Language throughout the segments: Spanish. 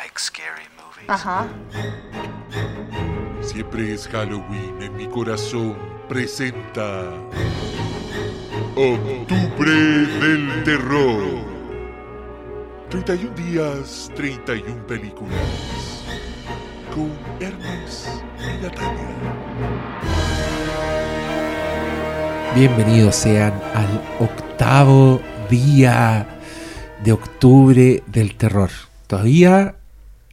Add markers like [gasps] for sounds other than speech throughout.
like scary movies. Ajá. Siempre es Halloween en mi corazón. Presenta. Octubre del Terror. 31 días, 31 películas. Con Hermes y Natalia. Bienvenidos sean al octavo día de octubre del terror. Todavía,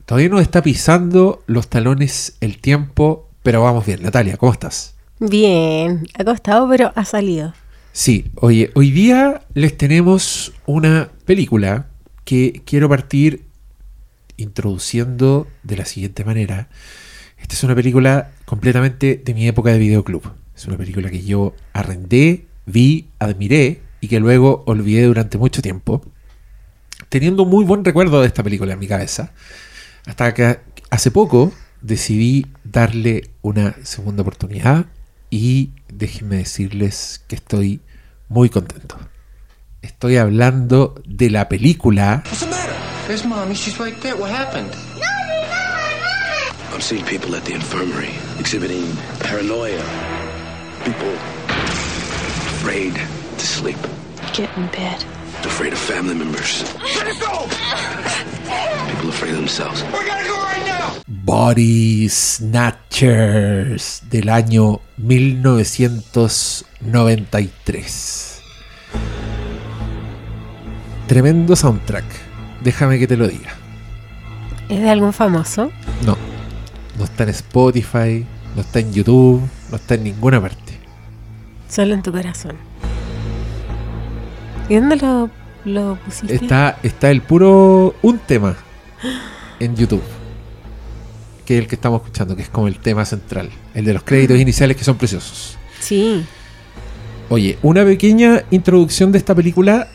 todavía nos está pisando los talones el tiempo, pero vamos bien. Natalia, ¿cómo estás? Bien, acostado, pero ha salido. Sí, oye, hoy día les tenemos una película que quiero partir introduciendo de la siguiente manera. Esta es una película completamente de mi época de videoclub. Es una película que yo arrendé, vi, admiré y que luego olvidé durante mucho tiempo. Teniendo un muy buen recuerdo de esta película en mi cabeza. Hasta que hace poco decidí darle una segunda oportunidad y déjenme decirles que estoy muy contento. Estoy hablando de la película What's the matter? There's mommy. She's right there. What happened? I'm seeing people at the infirmary exhibiting paranoia. People afraid to sleep, Get in bed. afraid of family members. People afraid of themselves. We gotta go right now. Body Snatchers del año 1993. Tremendo soundtrack. Déjame que te lo diga. ¿Es de algún famoso? No, no está en Spotify, no está en YouTube, no está en ninguna parte. Solo en tu corazón. ¿Y dónde lo, lo pusiste? Está, está el puro un tema [gasps] en YouTube. Que es el que estamos escuchando, que es como el tema central. El de los créditos iniciales que son preciosos. Sí. Oye, una pequeña introducción de esta película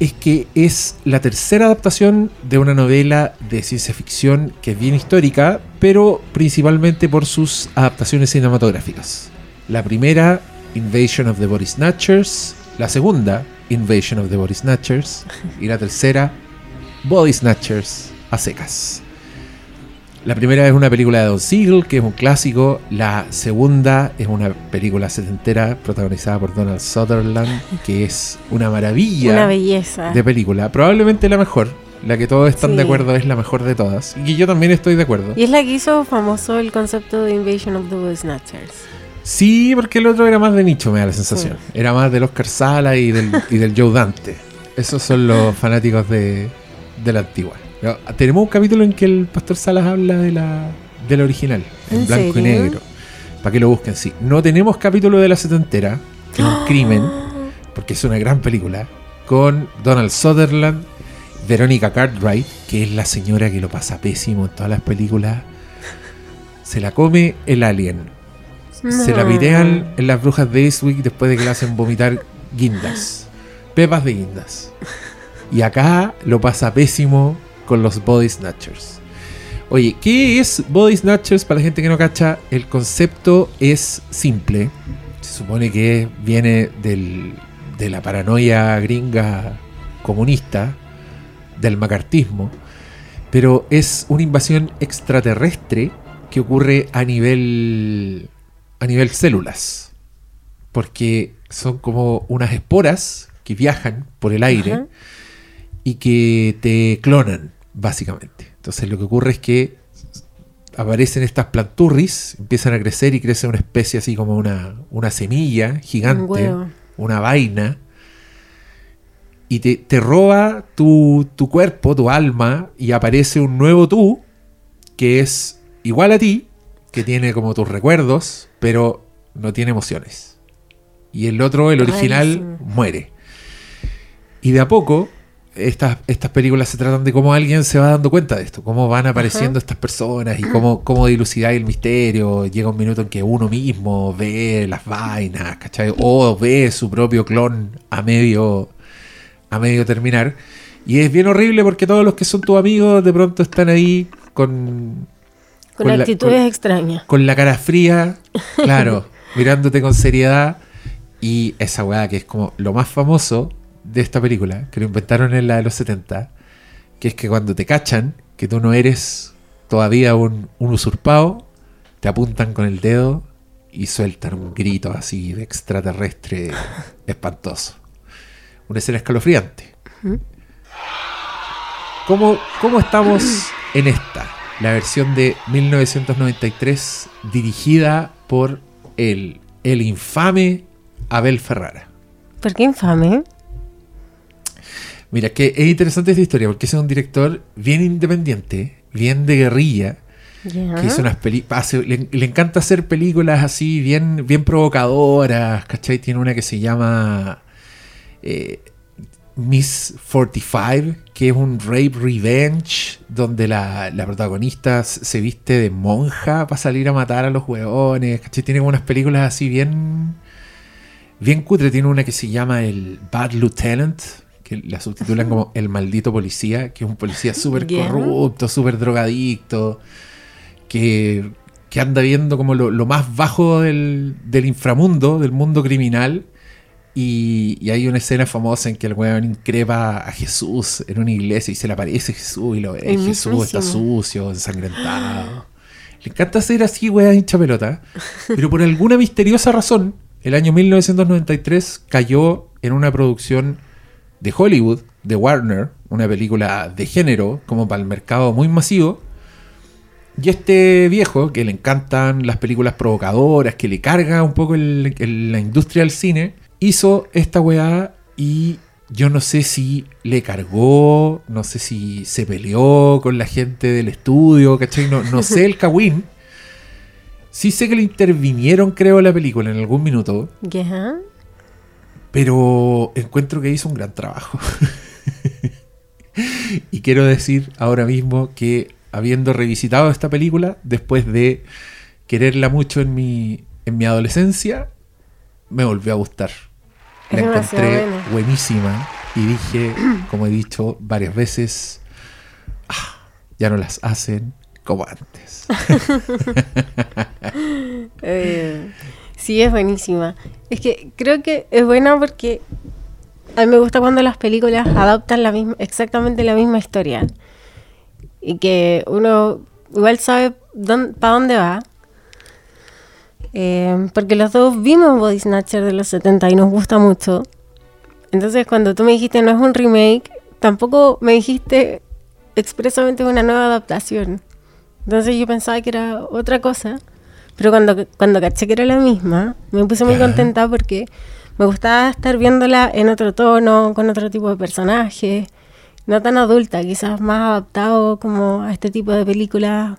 es que es la tercera adaptación de una novela de ciencia ficción que es bien histórica, pero principalmente por sus adaptaciones cinematográficas. La primera, Invasion of the Body Snatchers. La segunda, Invasion of the Body Snatchers. Y la tercera, Body Snatchers a secas. La primera es una película de Don Siegel, que es un clásico. La segunda es una película setentera protagonizada por Donald Sutherland, que es una maravilla Una belleza. de película. Probablemente la mejor. La que todos están Sí. de acuerdo es la mejor de todas. Y yo también estoy de acuerdo. Y es la que hizo famoso el concepto de Invasion of the Body Snatchers. Sí, porque el otro era más de nicho, me da la sensación. Era más del Oscar Sala y del, y del Joe Dante. Esos son los fanáticos de, de la antigua. Tenemos un capítulo en que el Pastor Salas habla de la, de la original, en, ¿En blanco y negro. Para que lo busquen, sí. No tenemos capítulo de la setentera, que es un [gasps] crimen, porque es una gran película, con Donald Sutherland, Verónica Cartwright, que es la señora que lo pasa pésimo en todas las películas. Se la come el alien. Se la videan en las brujas de Eastwick después de que le hacen vomitar guindas. Pepas de guindas. Y acá lo pasa pésimo con los Body Snatchers. Oye, ¿qué es Body Snatchers? Para la gente que no cacha, el concepto es simple. Se supone que viene del- de la paranoia gringa comunista, del macartismo, pero es una invasión extraterrestre que ocurre a nivel a nivel células, porque son como unas esporas que viajan por el aire Ajá. y que te clonan, básicamente. Entonces lo que ocurre es que aparecen estas planturris, empiezan a crecer y crece una especie así como una, una semilla gigante, una vaina, y te, te roba tu, tu cuerpo, tu alma, y aparece un nuevo tú que es igual a ti, que tiene como tus recuerdos, pero no tiene emociones. Y el otro, el original, muere. Y de a poco, estas, estas películas se tratan de cómo alguien se va dando cuenta de esto, cómo van apareciendo estas personas y cómo, cómo dilucidar el misterio. Llega un minuto en que uno mismo ve las vainas, ¿cachai? O ve su propio clon a medio, a medio terminar. Y es bien horrible porque todos los que son tus amigos de pronto están ahí con, Con, con la- actitudes con- extrañas. con la cara fría, [laughs] claro, mirándote con seriedad. Y esa weá que es como lo más famoso de esta película, que lo inventaron en la de los 70, que es que cuando te cachan que tú no eres todavía un, un usurpado, te apuntan con el dedo y sueltan un grito así de extraterrestre [laughs] espantoso. Una escena escalofriante. ¿Cómo, ¿Cómo estamos en esta? La versión de 1993 dirigida por el, el infame Abel Ferrara. ¿Por qué infame? Mira, que es interesante esta historia porque es un director bien independiente, bien de guerrilla, que hizo unas películas. Le, le encanta hacer películas así, bien, bien provocadoras, ¿cachai? Tiene una que se llama eh, Miss 45, que es un rape revenge, donde la, la protagonista se viste de monja para salir a matar a los hueones, ¿cachai? Tiene unas películas así bien. Bien cutre, tiene una que se llama el Bad Lieutenant, que la subtitulan como El maldito policía, que es un policía súper corrupto, súper drogadicto, que, que anda viendo como lo, lo más bajo del, del inframundo, del mundo criminal. Y, y hay una escena famosa en que el weón increpa a Jesús en una iglesia y se le aparece Jesús y lo ve. El Jesús está sucio, ensangrentado. Le encanta hacer así, weón, hincha pelota. Pero por alguna misteriosa razón, el año 1993 cayó en una producción de Hollywood, de Warner, una película de género, como para el mercado muy masivo. Y este viejo, que le encantan las películas provocadoras, que le carga un poco el- el- la industria del cine, hizo esta weá y yo no sé si le cargó, no sé si se peleó con la gente del estudio, ¿cachai? No, no sé el [laughs] cagüín. Sí sé que le intervinieron, creo, la película en algún minuto. Pero encuentro que hizo un gran trabajo. [laughs] y quiero decir ahora mismo que habiendo revisitado esta película, después de quererla mucho en mi, en mi adolescencia, me volvió a gustar. La encontré buenísima y dije, [clears throat] como he dicho varias veces, "Ah, ya no las hacen como antes. [laughs] Eh, sí, es buenísima. Es que creo que es buena porque a mí me gusta cuando las películas adaptan la misma, exactamente la misma historia. Y que uno igual sabe para dónde va. Eh, porque los dos vimos Body Snatcher de los 70 y nos gusta mucho. Entonces cuando tú me dijiste no es un remake, tampoco me dijiste expresamente una nueva adaptación. Entonces yo pensaba que era otra cosa. Pero cuando, cuando caché que era la misma, me puse muy contenta porque me gustaba estar viéndola en otro tono, con otro tipo de personaje, no tan adulta, quizás más adaptado como a este tipo de películas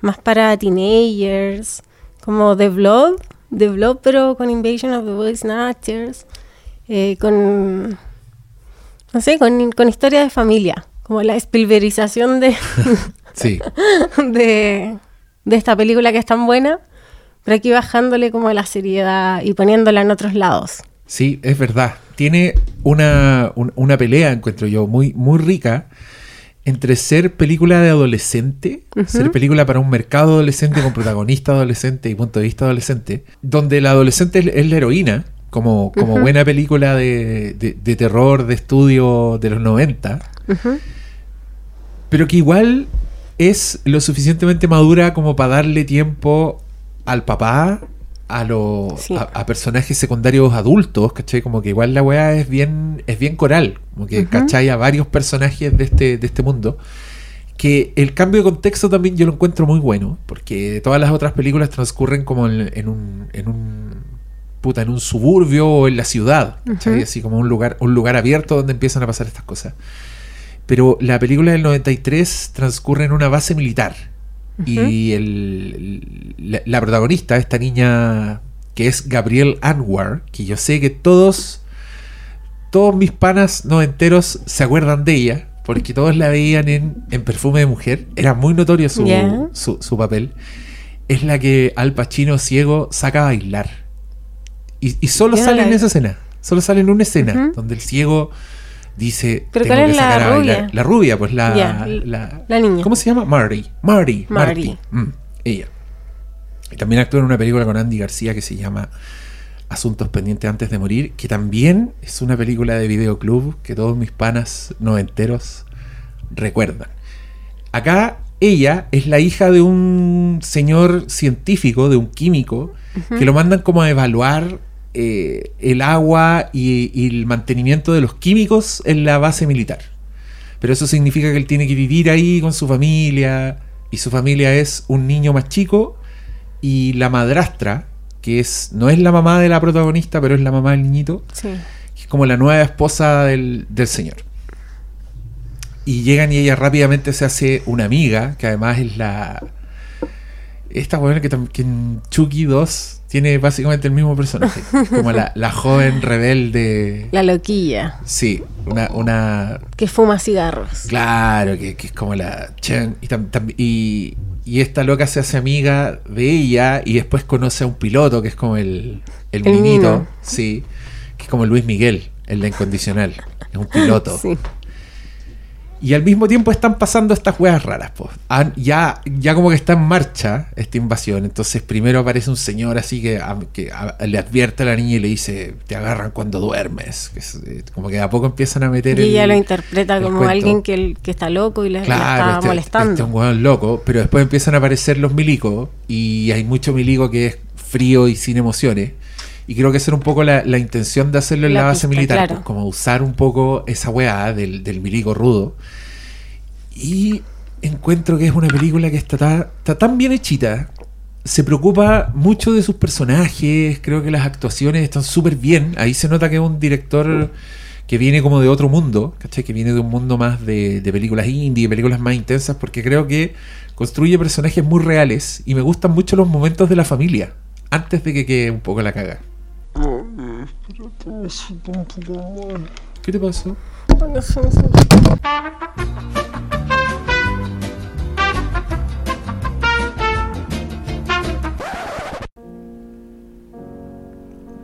más para teenagers, como The Blob, The Blob pero con Invasion of the Body Snatchers, eh, con, no sé, con, con historia de familia, como la Spielbergización de, Sí, [laughs] de, de esta película que es tan buena, pero aquí bajándole como la seriedad y poniéndola en otros lados. Sí, es verdad. Tiene una, un- una pelea, encuentro yo, muy, muy rica entre ser película de adolescente, ser película para un mercado adolescente con protagonista adolescente y punto de vista adolescente, donde la adolescente es, es la heroína, como, como buena película de, de- de terror de estudio de los 90, pero que igual es lo suficientemente madura como para darle tiempo al papá, a los Sí. a, a personajes secundarios adultos, ¿cachai? Como que igual la weá es bien, es bien coral, como que ¿cachai? A varios personajes de este, de este mundo. Que el cambio de contexto también yo lo encuentro muy bueno, porque todas las otras películas transcurren como en, en un, en un puta, en un suburbio o en la ciudad, ¿cachai? Así como un lugar, un lugar abierto donde empiezan a pasar estas cosas. Pero la película del 93 transcurre en una base militar. Y el, la, la protagonista, esta niña que es Gabriel Anwar, que yo sé que todos, todos mis panas no enteros se acuerdan de ella, porque todos la veían en, en Perfume de Mujer. Era muy notorio su, su, su papel. Es la que Al Pacino ciego saca a bailar. Y, y solo sale en esa escena. Solo sale en una escena donde el ciego dice ¿Pero "Tengo cuál que es la sacar a bailar". rubia? La rubia, pues la, la, la niña. ¿Cómo se llama? Marty. Marty. Marty. Marty. Mm, ella. Y también actúa en una película con Andy García que se llama Asuntos pendientes antes de morir, que también es una película de videoclub que todos mis panas noventeros recuerdan. Acá ella es la hija de un señor científico, de un químico, que lo mandan como a evaluar eh, el agua y, y el mantenimiento de los químicos en la base militar. Pero eso significa que él tiene que vivir ahí con su familia. Y su familia es un niño más chico y la madrastra, que es no es la mamá de la protagonista, pero es la mamá del niñito, Sí. que es como la nueva esposa del, del señor. Y llegan y ella rápidamente se hace una amiga, que además es la... Esta buena que, que en Chucky 2 tiene básicamente el mismo personaje. Como la, la joven rebelde. [laughs] La loquilla, Sí, una, una que fuma cigarros. Claro, que, que es como la Chen. Y, tam- tam- y, y esta loca se hace amiga de ella y después conoce a un piloto que es como el, el, El minito. Sí, que es como Luis Miguel, el de Incondicional. Es un piloto. [laughs] Sí. Y al mismo tiempo están pasando estas weas raras, pues. ya, ya como que está en marcha esta invasión. Entonces primero aparece un señor así que, a- que a- le advierte a la niña y le dice, te agarran cuando duermes. Que es, eh, como que de a poco empiezan a meter Y ella el- lo interpreta el como cuento. alguien que, el- que está loco y le, le Claro, está este, molestando. este es un hueón loco, pero después empiezan a aparecer los milicos y hay mucho milico que es frío y sin emociones. Y creo que esa era un poco la, la intención de hacerlo en la, La base pista, militar, claro. pues, como usar un poco esa weá del, del milico rudo. Y encuentro que es una película que está, ta- está tan bien hechita. Se preocupa mucho de sus personajes. Creo que las actuaciones están súper bien. Ahí se nota que es un director que viene como de otro mundo, ¿cachai? Que viene de un mundo más de, de películas indie, películas más intensas, porque creo que construye personajes muy reales y me gustan mucho los momentos de la familia, antes de que quede un poco la caga. ¿Qué te pasó?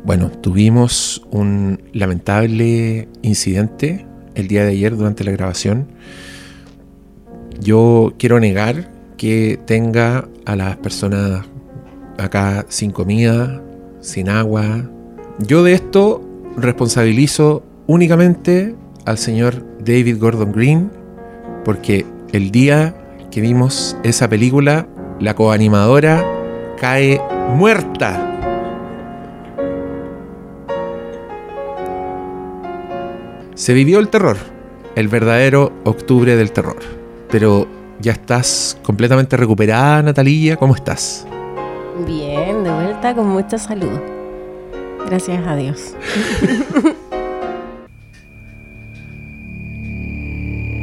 Bueno, tuvimos un lamentable incidente el día de ayer durante la grabación. Yo quiero negar que tenga a las personas acá sin comida, sin agua. Yo de esto responsabilizo únicamente al señor David Gordon Green, porque el día que vimos esa película, la coanimadora cae muerta. Se vivió el terror, el verdadero octubre del terror. Pero ya estás completamente recuperada, Natalia, ¿cómo estás? Bien, de vuelta con mucha salud. Gracias a Dios. [laughs]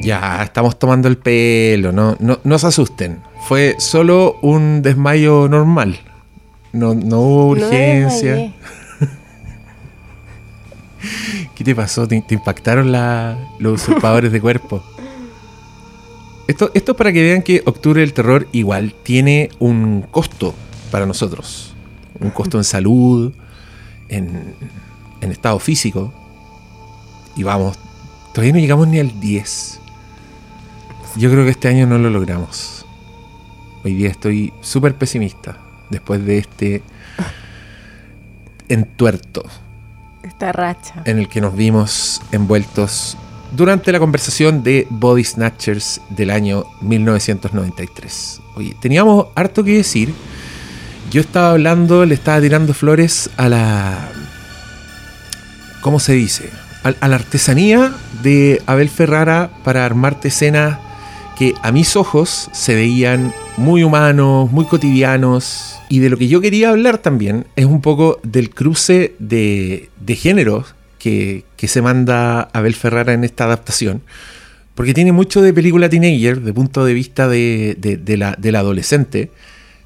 Ya, estamos tomando el pelo, no, no, no se asusten. Fue solo un desmayo normal. No, no hubo urgencia. [laughs] ¿Qué te pasó? ¿Te, te impactaron la- los usurpadores de cuerpo? Esto, esto es para que vean que Octubre del Terror igual tiene un costo para nosotros. Un costo en salud, en, en estado físico. Y vamos, todavía no llegamos ni al 10. Yo creo que este año no lo logramos. Hoy día estoy súper pesimista después de este [laughs] entuerto Esta racha. en el que nos vimos envueltos durante la conversación de Body Snatchers del año 1993. Oye, teníamos harto que decir. Yo estaba hablando, le estaba tirando flores a la. ¿Cómo se dice? A, la artesanía de Abel Ferrara para armarte escenas que a mis ojos se veían muy humanos, muy cotidianos. Y de lo que yo quería hablar también es un poco del cruce de, de géneros que, que se manda Abel Ferrara en esta adaptación. Porque tiene mucho de película teenager, de punto de vista de la, del adolescente,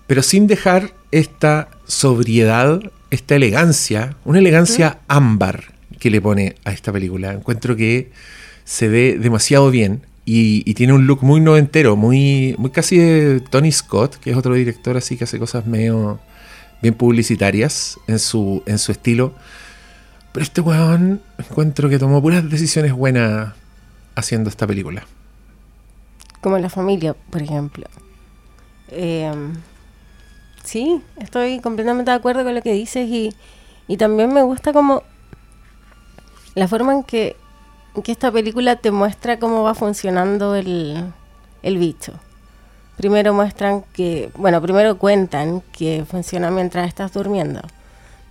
pero sin dejar esta sobriedad, esta elegancia, una elegancia ámbar que le pone a esta película. Encuentro que se ve demasiado bien y, y tiene un look muy noventero, muy, muy casi de Tony Scott, que es otro director así que hace cosas medio bien publicitarias en su, en su estilo. Pero este weón encuentro que tomó puras decisiones buenas haciendo esta película. Como la familia, por ejemplo. Eh, sí, estoy completamente de acuerdo con lo que dices y, y también me gusta como la forma en que, en que esta película te muestra cómo va funcionando el, el bicho. Primero muestran que, bueno, primero cuentan que funciona mientras estás durmiendo.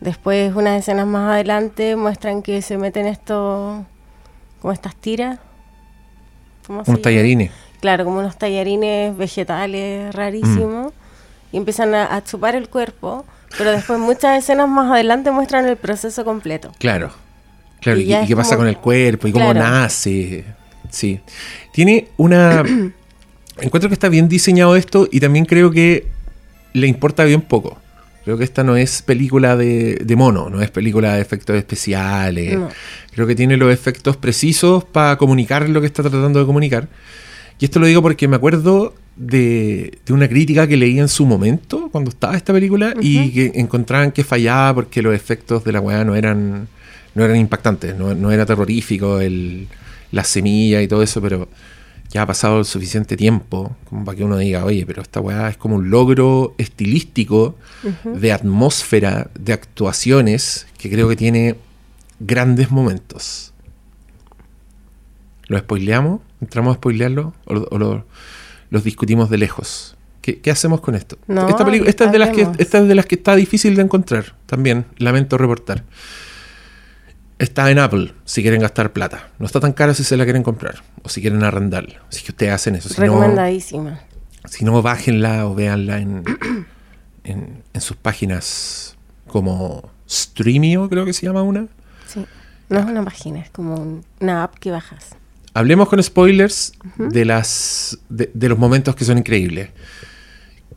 Después, unas escenas más adelante, muestran que se meten estos, como estas tiras. ¿Cómo se Unos tallarines. Claro, como unos tallarines vegetales rarísimos. Y empiezan a, a chupar el cuerpo. Pero después, muchas escenas más adelante muestran el proceso completo. Claro. Claro, Y qué pasa con el cuerpo y cómo Claro. nace. Sí. Tiene una. [clears throat] Encuentro que está bien diseñado esto y también creo que le importa bien poco. Creo que esta no es película de, de mono, no es película de efectos especiales. No. Creo que tiene los efectos precisos para comunicar lo que está tratando de comunicar. Y esto lo digo porque me acuerdo de, de una crítica que leí en su momento, cuando estaba esta película, y que encontraban que fallaba porque los efectos de la weá no eran, no eran impactantes, no, no era terrorífico el, la semilla y todo eso, pero ya ha pasado el suficiente tiempo como para que uno diga, oye, pero esta weá es como un logro estilístico de atmósfera, de actuaciones, que creo que tiene grandes momentos. ¿Lo spoileamos? ¿Entramos a spoilearlo? ¿O, o lo- los discutimos de lejos? ¿Qué, qué hacemos con esto? No, esta, es de las que, hablemos. esta es de las que está difícil de encontrar, también, lamento reportar. Está en Apple, si quieren gastar plata. No está tan caro si se la quieren comprar, o si quieren arrendarla. Si que ustedes hacen eso. Si no, Recomendadísima. si no, bájenla o véanla en, [clears throat] en, en sus páginas como Streamio, creo que se llama una. Sí. No es una página, es como un- una app que bajas. Hablemos con spoilers de las de, de los momentos que son increíbles.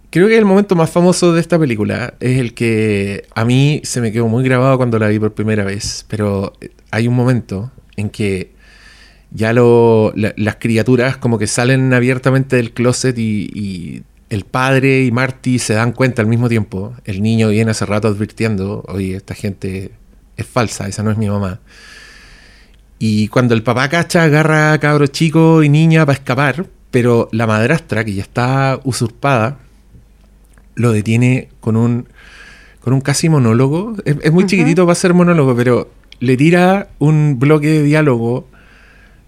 Creo que el momento más famoso de esta película es el que a mí se me quedó muy grabado cuando la vi por primera vez, pero eh, hay un momento en que ya lo, la- las criaturas como que salen abiertamente del closet y, y el padre y Marty se dan cuenta al mismo tiempo. El niño viene hace rato advirtiendo, oye, esta gente es falsa, esa no es mi mamá. Y cuando el papá cacha, agarra a cabro chico y niña para escapar, pero la madrastra, que ya está usurpada, lo detiene con un, con un casi monólogo. Es, es muy chiquitito para ser monólogo, pero le tira un bloque de diálogo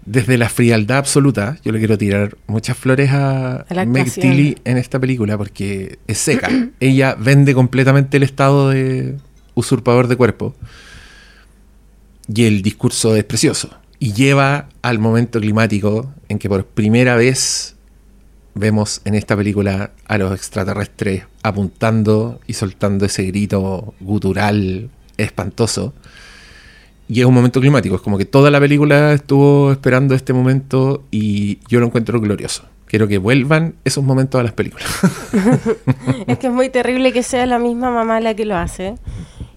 desde la frialdad absoluta. Yo le quiero tirar muchas flores a, A Meg. Tilly en esta película porque es seca. Ella vende completamente el estado de usurpador de cuerpo y el discurso es precioso. Y lleva al momento climático en que por primera vez vemos en esta película a los extraterrestres apuntando y soltando ese grito gutural espantoso. Y es un momento climático, es como que toda la película estuvo esperando este momento y yo lo encuentro glorioso. Quiero que vuelvan esos momentos a las películas. [laughs] Es que es muy terrible que sea la misma mamá la que lo hace.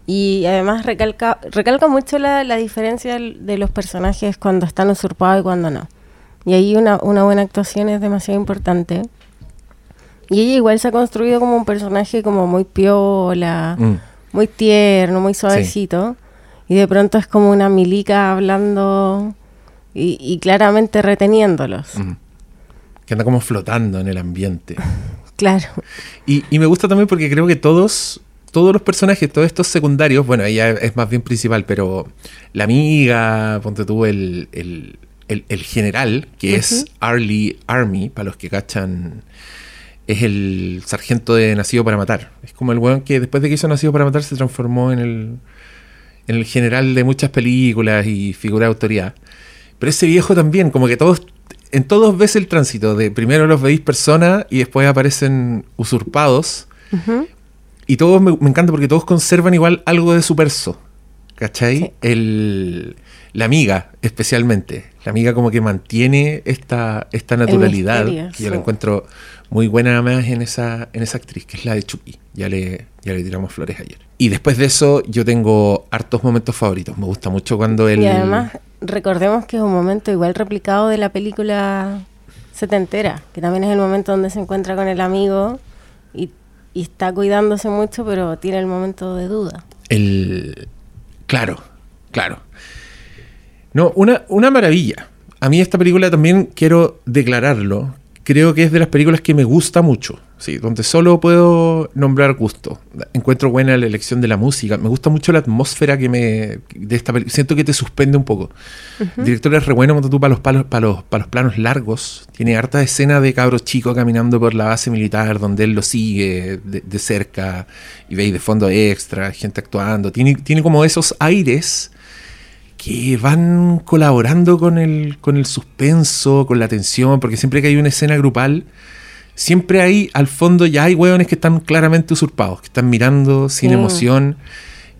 Y además recalca, recalca mucho la, la diferencia de los personajes cuando están usurpados y cuando no. Y ahí una, una buena actuación es demasiado importante. Y ella igual se ha construido como un personaje como muy piola, Mm. muy tierno, muy suavecito. Y de pronto es como una milica hablando y, y claramente reteniéndolos. Mm. Que anda como flotando en el ambiente. [laughs] Claro. Y, y me gusta también porque creo que todos, todos los personajes, todos estos secundarios, bueno, ella es más bien principal, pero la amiga, ponte tú, el, el, el- el general, que es Arlie Army, para los que cachan, es el sargento de Nacido para Matar. Es como el weón que después de que hizo Nacido para Matar se transformó en el, en el general de muchas películas y figura de autoridad. Pero ese viejo también, como que todos, en todos ves el tránsito de primero los veis personas y después aparecen usurpados. Y todos me, me encanta porque todos conservan igual algo de su perso. ¿Cachai? Sí. El, la amiga, especialmente. La amiga como que mantiene esta, esta naturalidad. misterio, que yo la sí. encuentro muy buena además en esa, en esa actriz, que es la de Chucky. Ya le, ya le tiramos flores ayer. Y después de eso, yo tengo hartos momentos favoritos. Me gusta mucho cuando el. Y además, recordemos que es un momento igual replicado de la película setentera, que también es el momento donde se encuentra con el amigo y, y está cuidándose mucho, pero tiene el momento de duda. El. Claro, claro. No, una, una maravilla. A mí esta película también quiero declararlo. Creo que es de las películas que me gusta mucho, sí, donde solo puedo nombrar gusto. Encuentro buena la elección de la música, me gusta mucho la atmósfera que me de esta película, siento que te suspende un poco. El director es re bueno cuando tú para los palos, para los, para los planos largos, tiene harta escena de cabros chicos caminando por la base militar donde él lo sigue de, de cerca y veis de fondo extra, gente actuando, tiene, tiene como esos aires que van colaborando con el, con el suspenso, con la tensión, porque siempre que hay una escena grupal, siempre hay, al fondo ya hay hueones que están claramente usurpados, que están mirando sin Sí. emoción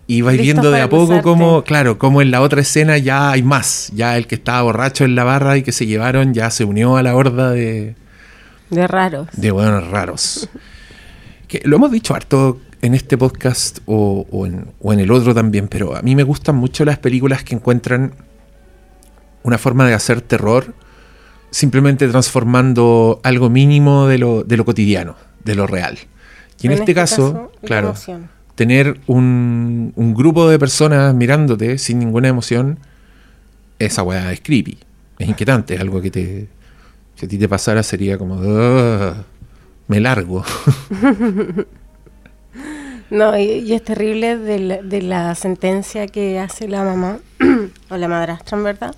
y vais viendo de a poco como, claro, como en la otra escena ya hay más, ya el que estaba borracho en la barra y que se llevaron ya se unió a la horda de, De raros. de hueones raros. Que lo hemos dicho harto en este podcast o, o en, o en el otro también, pero a mí me gustan mucho las películas que encuentran una forma de hacer terror simplemente transformando algo mínimo de lo, de lo cotidiano, de lo real. Y en, este, caso, la claro, emoción. tener un, un grupo de personas mirándote sin ninguna emoción, esa weá es creepy, es inquietante, es algo que te... Si a ti te pasara sería como... "Ugh, me largo. [laughs] No, y, y es terrible de la, de la sentencia que hace la mamá [clears throat] o la madrastra, en verdad.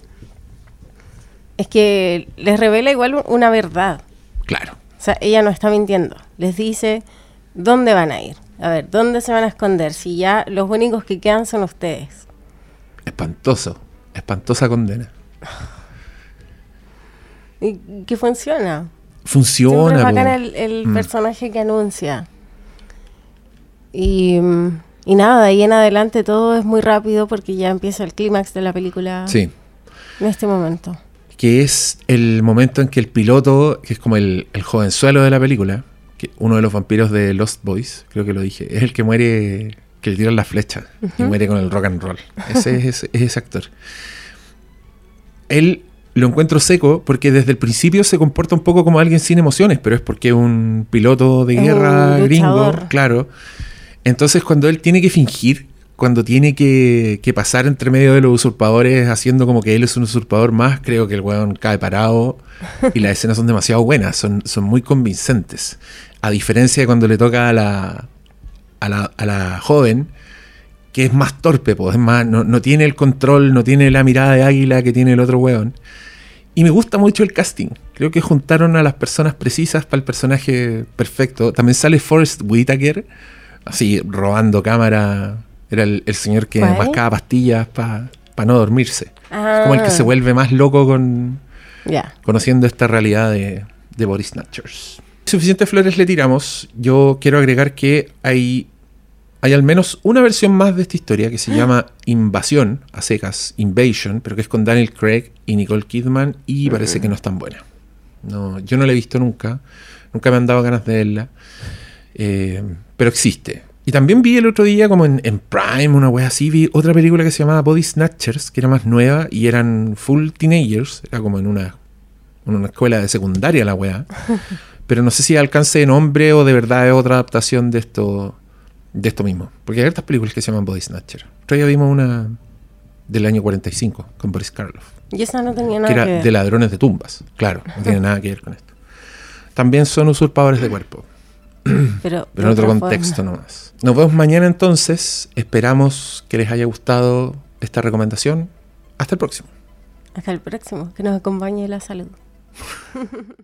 Es que les revela igual un- una verdad. Claro. O sea, ella no está mintiendo. Les dice dónde van a ir. A ver, ¿dónde se van a esconder? Si ya los únicos que quedan son ustedes. Espantoso. Espantosa condena. Y que funciona. Siempre Funciona. es bacán el, el Mm. personaje que anuncia. Y, y nada, de ahí en adelante todo es muy rápido porque ya empieza el clímax de la película Sí. en este momento. que es el momento en que el piloto, que es como el, el jovenzuelo de la película, que uno de los vampiros de Lost Boys, creo que lo dije, es el que muere, que le tiran la flecha y muere con el rock and roll. Ese es, ese- es ese actor. Él lo encuentro seco porque desde el principio se comporta un poco como alguien sin emociones, pero es porque es un piloto de un guerra gringo, claro. Entonces cuando él tiene que fingir, cuando tiene que, pasar entre medio de los usurpadores haciendo como que él es un usurpador más, creo que el weón cae parado y las escenas son demasiado buenas, son, son muy convincentes. A diferencia de cuando le toca a la, a la, a la joven, que es más torpe, pues, es más, no, no tiene el control, no tiene la mirada de águila que tiene el otro weón. Y me gusta mucho el casting. Creo que juntaron a las personas precisas para el personaje perfecto. También sale Forrest Whitaker, así robando cámara. Era el, el señor que ¿Cuál? mascaba pastillas para no dormirse. Ah, Como el que se vuelve más loco con conociendo esta realidad de, de Boris Snatchers. Suficientes flores le tiramos. Yo quiero agregar que hay, hay al menos una versión más de esta historia que se llama Invasión, a secas, Invasion, pero que es con Daniel Craig y Nicole Kidman y parece que no es tan buena. No, yo no la he visto nunca, nunca me han dado ganas de verla, eh, pero existe. Y también vi el otro día, como en, en Prime, una wea así, vi otra película que se llamaba Body Snatchers, que era más nueva y eran full teenagers, era como en una, en una escuela de secundaria la wea. [laughs] Pero no sé si alcance de nombre o de verdad es otra adaptación de esto, de esto mismo. Porque hay otras películas que se llaman Body Snatcher. Otro día vimos una del año 45 con Boris Karloff Y esa no tenía que nada que, era ver. de ladrones de tumbas. Claro, no tiene [laughs] nada que ver con esto. También son usurpadores de cuerpo, [clears throat] pero, pero en otro contexto forma. nomás. Nos vemos mañana entonces. Esperamos que les haya gustado esta recomendación. Hasta el próximo. Hasta el próximo. Que nos acompañe la salud. [laughs]